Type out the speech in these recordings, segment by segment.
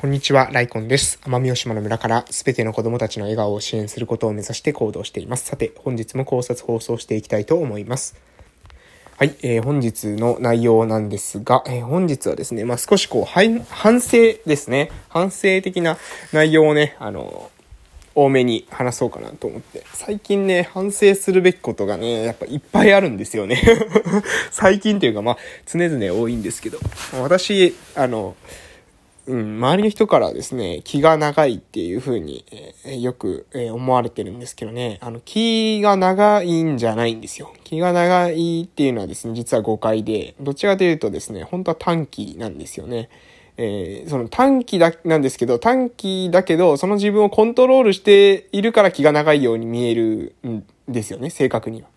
こんにちは、ライコンです。奄美大島の村からすべての子供たちの笑顔を支援することを目指して行動しています。さて、本日も考察放送していきたいと思います。はい、えー、本日の内容なんですが、えー、本日はですね、まあ、少しこう、反省ですね。反省的な内容をね、あの、多めに話そうかなと思って。最近ね、反省するべきことがね、やっぱいっぱいあるんですよね。最近というか、まあ、常々多いんですけど。私、あの、うん、周りの人からですね、気が長いっていう風に、えー、よく、えー、思われてるんですけどね、あの、気が長いんじゃないんですよ。気が長いっていうのはですね、実は誤解で、どちらかというとですね、本当は短期なんですよね。えー、その短期だ、なんですけど、短期だけど、その自分をコントロールしているから気が長いように見えるんですよね、正確には。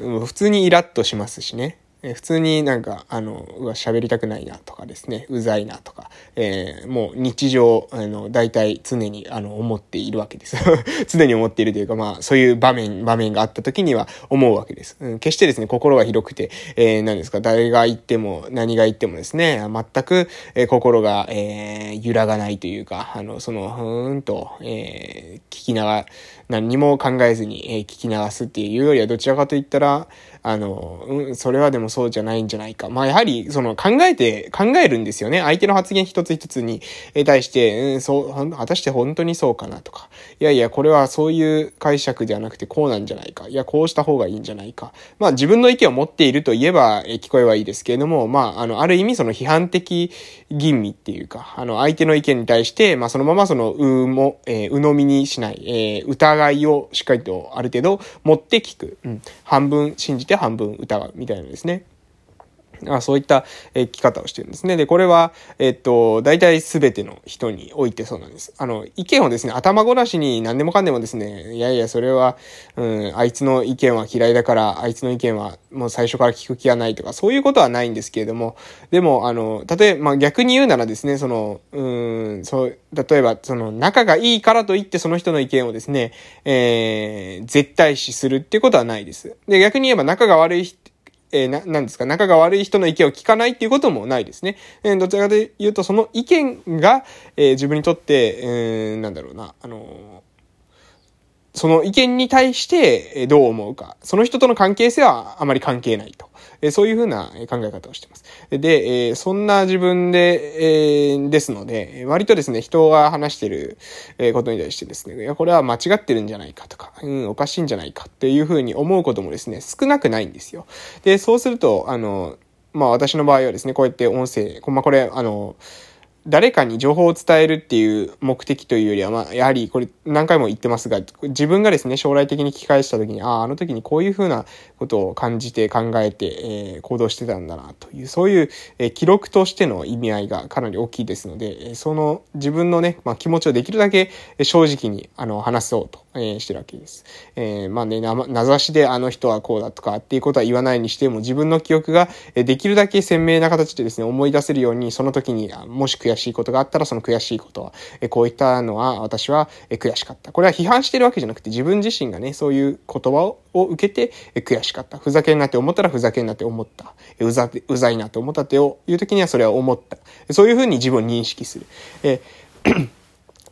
うん、普通にイラッとしますしね。え普通になんか、あの、うわ、喋りたくないなとかですね、うざいなとか、えー、もう日常、あの、大体常に、あの、思っているわけです。常に思っているというか、まあ、そういう場面、場面があった時には思うわけです。うん、決してですね、心が広くて、えー、何ですか、誰が言っても、何が言ってもですね、全く、えー、心が、えー、揺らがないというか、あの、その、ふーんと、えー、聞きながら、何にも考えずに、え、聞き流すっていうよりは、どちらかといったら、あの、うん、それはでもそうじゃないんじゃないか。まあ、やはり、その、考えて、考えるんですよね。相手の発言一つ一つに対して、うん、そう、果たして本当にそうかなとか。いやいや、これはそういう解釈ではなくてこうなんじゃないか。いや、こうした方がいいんじゃないか。まあ、自分の意見を持っていると言えば、え聞こえはいいですけれども、まあ、あの、ある意味その批判的吟味っていうか、あの、相手の意見に対して、まあ、そのままその、うも、えー、鵜呑みにしない、えー、疑いをしっかりとある程度持って聞く。うん。半分信じて半分疑うみたいなですね。あそういった、え生き方をしてるんですね。で、これは、えっと、大体すべての人においてそうなんです。あの、意見をですね、頭ごなしに何でもかんでもですね、いやいや、それは、うん、あいつの意見は嫌いだから、あいつの意見はもう最初から聞く気はないとか、そういうことはないんですけれども、でも、あの、例えば、まあ、逆に言うならですね、その、うん、そう、例えば、その、仲がいいからといってその人の意見をですね、えー、絶対視するっていうことはないです。で、逆に言えば仲が悪い人、えー、な、なんですか、仲が悪い人の意見を聞かないっていうこともないですね。えー、どちらかというと、その意見が、えー、自分にとって、えー、なんだろうな、あのその意見に対してどう思うか。その人との関係性はあまり関係ないと。えそういうふうな考え方をしています。で、えそんな自分で、えですので、割とですね、人が話していることに対してですね、いや、これは間違ってるんじゃないかとか、うん、おかしいんじゃないかっていうふうに思うこともですね、少なくないんですよ。で、そうすると、あの、まあ私の場合はですね、こうやって音声、まあこれ、あの、誰かに情報を伝えるっていう目的というよりは、まあ、やはりこれ何回も言ってますが、自分がですね、将来的に聞き返した時に、ああ、あの時にこういうふうなことを感じて考えて、えー、行動してたんだな、という、そういう、えー、記録としての意味合いがかなり大きいですので、その自分のね、まあ、気持ちをできるだけ正直に、あの、話そうと、えー、してるわけです。えー、まあね、名指しであの人はこうだとかっていうことは言わないにしても、自分の記憶ができるだけ鮮明な形でですね、思い出せるように、その時に、もし悔しいことがあったら、その悔しいことは、えこういったのは私は悔しかった。これは批判してるわけじゃなくて、自分自身がね、そういう言葉を受けて悔しかった。ふざけんなって思ったらふざけんなって思った。うざ、うざいなって思ったっていう時にはそれは思った。そういうふうに自分を認識する。え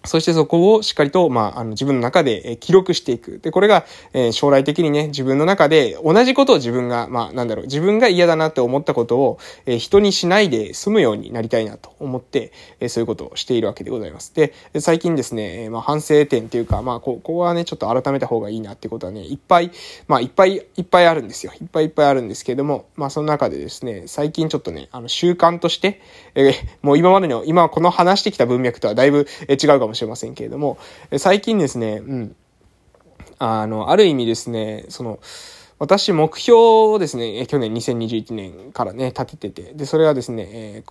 そしてそこをしっかりと、まあ、あの、自分の中で、え記録していく。で、これが、えー、将来的にね、自分の中で同じことを自分が、まあ、なんだろう、自分が嫌だなって思ったことを、えー、人にしないで済むようになりたいなと思って、えー、そういうことをしているわけでございます。で、最近ですね、えまあ、反省点っていうか、まあ、ここはね、ちょっと改めた方がいいなってことはね、いっぱい、まあ、いっぱいいっぱいあるんですよ。いっぱいいっぱいあるんですけれども、まあ、その中でですね、最近ちょっとね、あの、習慣として、えもう今までの、今この話してきた文脈とはだいぶ、え違うかもしれませんけれども、最近ですね、うん。あの、ある意味ですね、その、私、目標をですね、去年2021年からね、立ててて、で、それはですね、え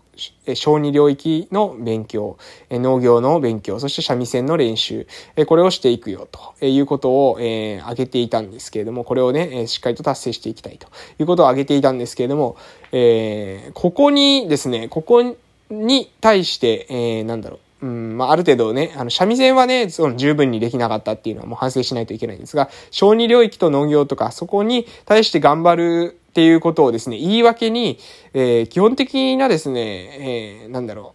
ー、小児領域の勉強、え農業の勉強、そして三味線の練習、えこれをしていくよ、ということを、えー、挙げていたんですけれども、これをね、えしっかりと達成していきたいということを挙げていたんですけれども、えー、ここにですね、ここに対して、えー、なんだろう、うん、まあ、ある程度ね、あの、三味線はね、その十分にできなかったっていうのはもう反省しないといけないんですが、小児領域と農業とか、そこに対して頑張るっていうことをですね、言い訳に、えー、基本的なですね、えー、なんだろう、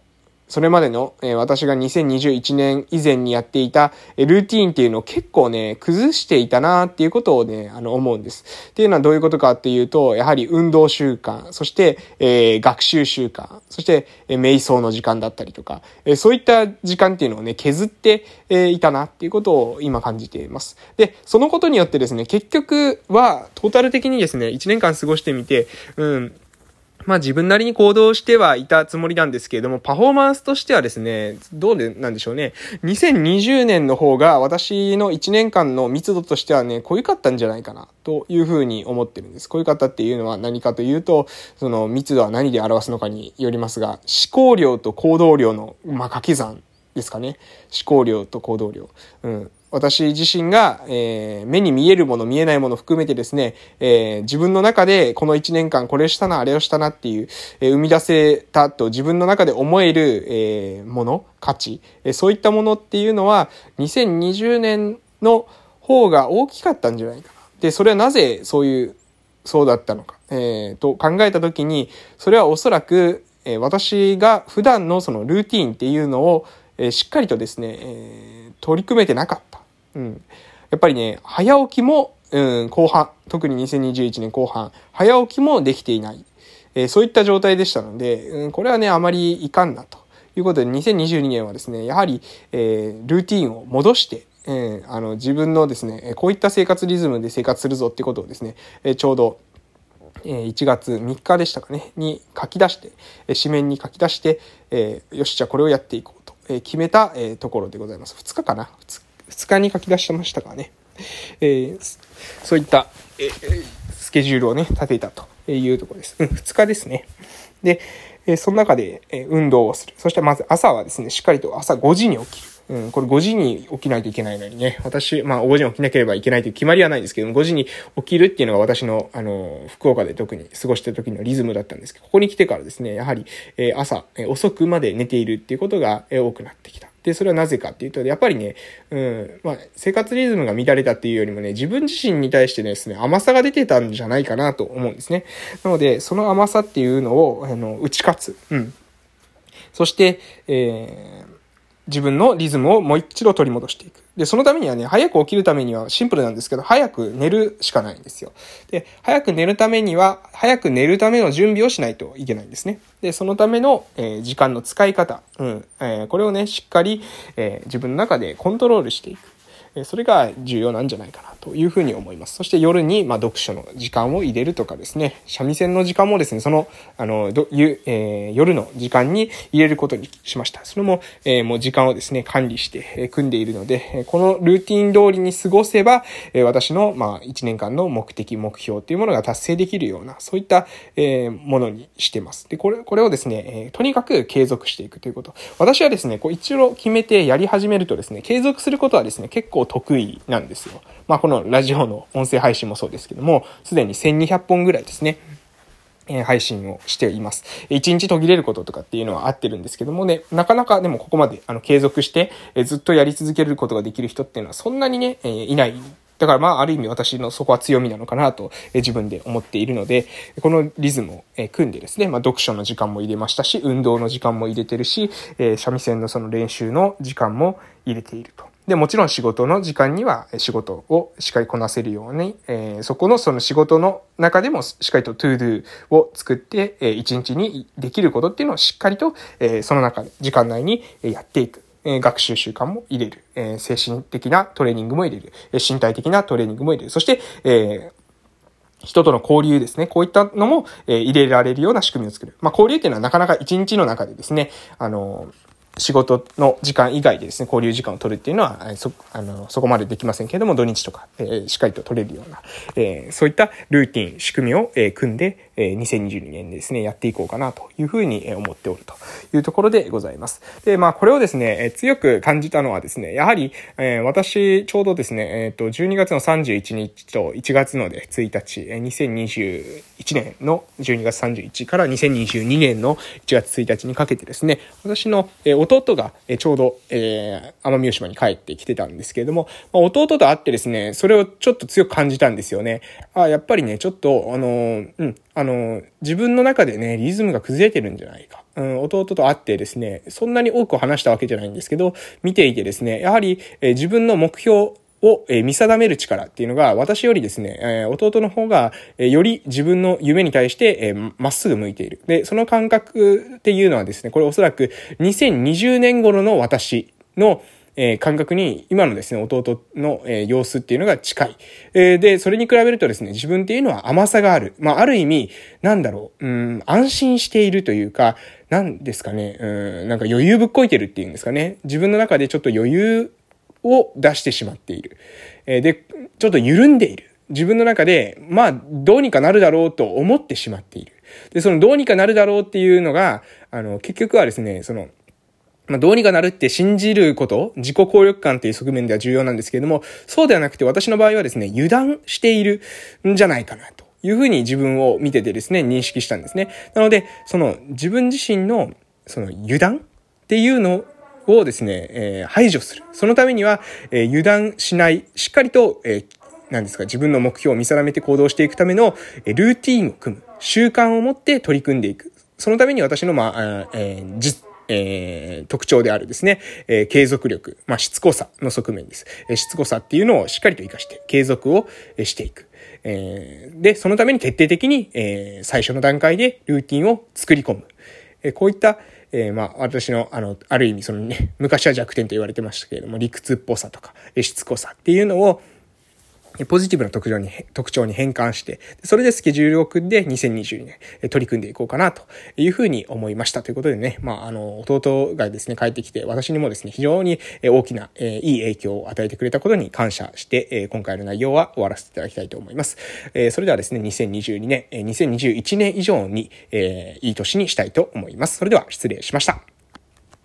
それまでの、え、私が2021年以前にやっていた、え、ルーティーンっていうのを結構ね、崩していたなっていうことをね、あの、思うんです。っていうのはどういうことかっていうと、やはり運動習慣、そして、えー、学習習慣、そして、えー、瞑想の時間だったりとか、えー、そういった時間っていうのをね、削って、え、いたなっていうことを今感じています。で、そのことによってですね、結局は、トータル的にですね、1年間過ごしてみて、うん、まあ自分なりに行動してはいたつもりなんですけれども、パフォーマンスとしてはですね、どうでなんでしょうね。2020年の方が私の1年間の密度としてはね、濃ゆかったんじゃないかな、というふうに思ってるんです。濃ゆかったっていうのは何かというと、その密度は何で表すのかによりますが、思考量と行動量の、まあ、掛け算ですかね。思考量と行動量。うん。私自身が、えー、目に見えるもの、見えないもの含めてですね、えー、自分の中でこの1年間これしたな、あれをしたなっていう、えー、生み出せたと自分の中で思える、えもの、価値、えそういったものっていうのは、2020年の方が大きかったんじゃないかな。で、それはなぜそういう、そうだったのか、えー、と考えたときに、それはおそらく、え私が普段のそのルーティンっていうのを、えしっかりとですね、え取り組めてなかった。うん。やっぱりね、早起きも、うん、後半、特に2021年後半、早起きもできていない。えー、そういった状態でしたので、うん、これはね、あまりいかんなということで、2022年はですね、やはり、えー、ルーティンを戻して、えー、あの、自分のですね、こういった生活リズムで生活するぞってことをですね、え、ちょうど、え、1月3日でしたかね、に書き出して、え、紙面に書き出して、え、よし、じゃあこれをやっていこうと、え、決めた、え、ところでございます。2日かな？2, 2日に書き出してましたかね。えー、そういった、えー、スケジュールをね、立てたというところです。うん、2日ですね。で、えー、その中で、え、運動をする。そしてまず朝はですね、しっかりと朝5時に起きる。うん、これ5時に起きないといけないのにね、私、まあ5時に起きなければいけないという決まりはないんですけども、5時に起きるっていうのが私の、あの、福岡で特に過ごしてる時のリズムだったんですけど、ここに来てからですね、やはり、え、朝、え、遅くまで寝ているっていうことが、え、多くなってきた。で、それはなぜかっていうと、やっぱりね、うん、まあ、生活リズムが乱れたっていうよりもね、自分自身に対してですね、甘さが出てたんじゃないかなと思うんですね。なので、その甘さっていうのを、あの、打ち勝つ。うん。そして、えー、自分のリズムをもう一度取り戻していく。で、そのためにはね、早く起きるためにはシンプルなんですけど、早く寝るしかないんですよ。で、早く寝るためには、早く寝るための準備をしないといけないんですね。で、そのための、えー、時間の使い方、うん、えー、これをね、しっかり、えー、自分の中でコントロールしていく。それが重要なんじゃないかなというふうに思います。そして夜に、ま読書の時間を入れるとかですね、三味線の時間もですね、その、あの、どゆえー、夜の時間に入れることにしました。それも、えー、もう時間をですね、管理して、え、組んでいるので、このルーティン通りに過ごせば、え私の、まあ、1年間の目的、目標というものが達成できるような、そういった、えものにしてます。で、これ、これをですね、えとにかく継続していくということ。私はですね、こう一度決めてやり始めるとですね、継続することはですね、結構得意なんですよ。まあ、このラジオの音声配信もそうですけども、すでに1200本ぐらいですね。え配信をしています。1日途切れることとかっていうのは合ってるんですけどもね、なかなかでもここまであの継続して、えずっとやり続けることができる人っていうのはそんなにね、えいないだからまあ、ある意味私のそこは強みなのかなと、え自分で思っているので、このリズムを、え組んでですね、まあ、読書の時間も入れましたし、運動の時間も入れてるし、え三味線のその練習の時間も入れていると。で、もちろん仕事の時間には仕事をしっかりこなせるように、えー、そこのその仕事の中でもしっかりと to do を作って、えー、一日にできることっていうのをしっかりと、えー、その中で、時間内にやっていく。え学習習慣も入れる。え精神的なトレーニングも入れる。え身体的なトレーニングも入れる。そして、え人との交流ですね。こういったのも、え入れられるような仕組みを作る。まあ、交流っていうのはなかなか一日の中でですね、あの仕事の時間以外でですね、交流時間を取るっていうのは、そ、あの、そこまでできませんけれども、土日とか、えー、しっかりと取れるような、えー、そういったルーティン、仕組みを、えー、組んで、2022年ですね、やっていこうかなというふうに思っておるというところでございます。で、まあ、これをですね、強く感じたのはですね、やはり、え、私、ちょうどですね、えっ、と、12月の31日と1月ので1日、2021年の12月31から2022年の1月1日にかけてですね、私の、弟が、ちょうど、え、奄美大島に帰ってきてたんですけれども、ま、弟と会ってですね、それをちょっと強く感じたんですよね。あやっぱりね、ちょっと、あのうん、あの、自分の中でね、リズムが崩れてるんじゃないか。うん、弟と会ってですね、そんなに多く話したわけじゃないんですけど、見ていてですね、やはり、え、自分の目標を、え、見定める力っていうのが、私よりですね、え、弟の方が、え、より自分の夢に対して、え、まっすぐ向いている。で、その感覚っていうのはですね、これおそらく2020年頃の私の、え、感覚に今のですね、弟の、え、様子っていうのが近い。え、で、それに比べるとですね、自分っていうのは甘さがある。まあ、ある意味、なんだろう、うん、安心しているというか、なんですかね、うん、なんか余裕ぶっこいてるっていうんですかね。自分の中でちょっと余裕を出してしまっている。え、で、ちょっと緩んでいる。自分の中で、まあ、どうにかなるだろうと思ってしまっている。で、そのどうにかなるだろうっていうのが、あの、結局はですね、その、まあ、どうにかなるって信じること、自己効力感っていう側面では重要なんですけれども、そうではなくて私の場合はですね、油断しているんじゃないかなというふうに自分を見ててですね、認識したんですね。なので、その自分自身のその油断っていうのをですね、えー、排除する。そのためには、えー、油断しない、しっかりと、えー、何ですか、自分の目標を見定めて行動していくための、えルーティーンを組む。習慣を持って取り組んでいく。そのために私の、まあ、えー、実、えー、特徴であるですね、えー、継続力、まあ、しつこさの側面です。えー、しつこさっていうのをしっかりと活かして継続をしていく。えー、で、そのために徹底的に、えー、最初の段階でルーティンを作り込む。えー、こういった、えー、まあ、私の、あの、ある意味、そのね、昔は弱点と言われてましたけれども、理屈っぽさとか、しつこさっていうのを、ポジティブな特徴に、特徴に変換して、それでスケジュールを組んで2022年取り組んでいこうかなというふうに思いましたということでね、まあ、あの、弟がですね、帰ってきて、私にもですね、非常に大きな、えいい影響を与えてくれたことに感謝して、え今回の内容は終わらせていただきたいと思います。えそれではですね、2022年、2021年以上に、えいい年にしたいと思います。それでは失礼しました。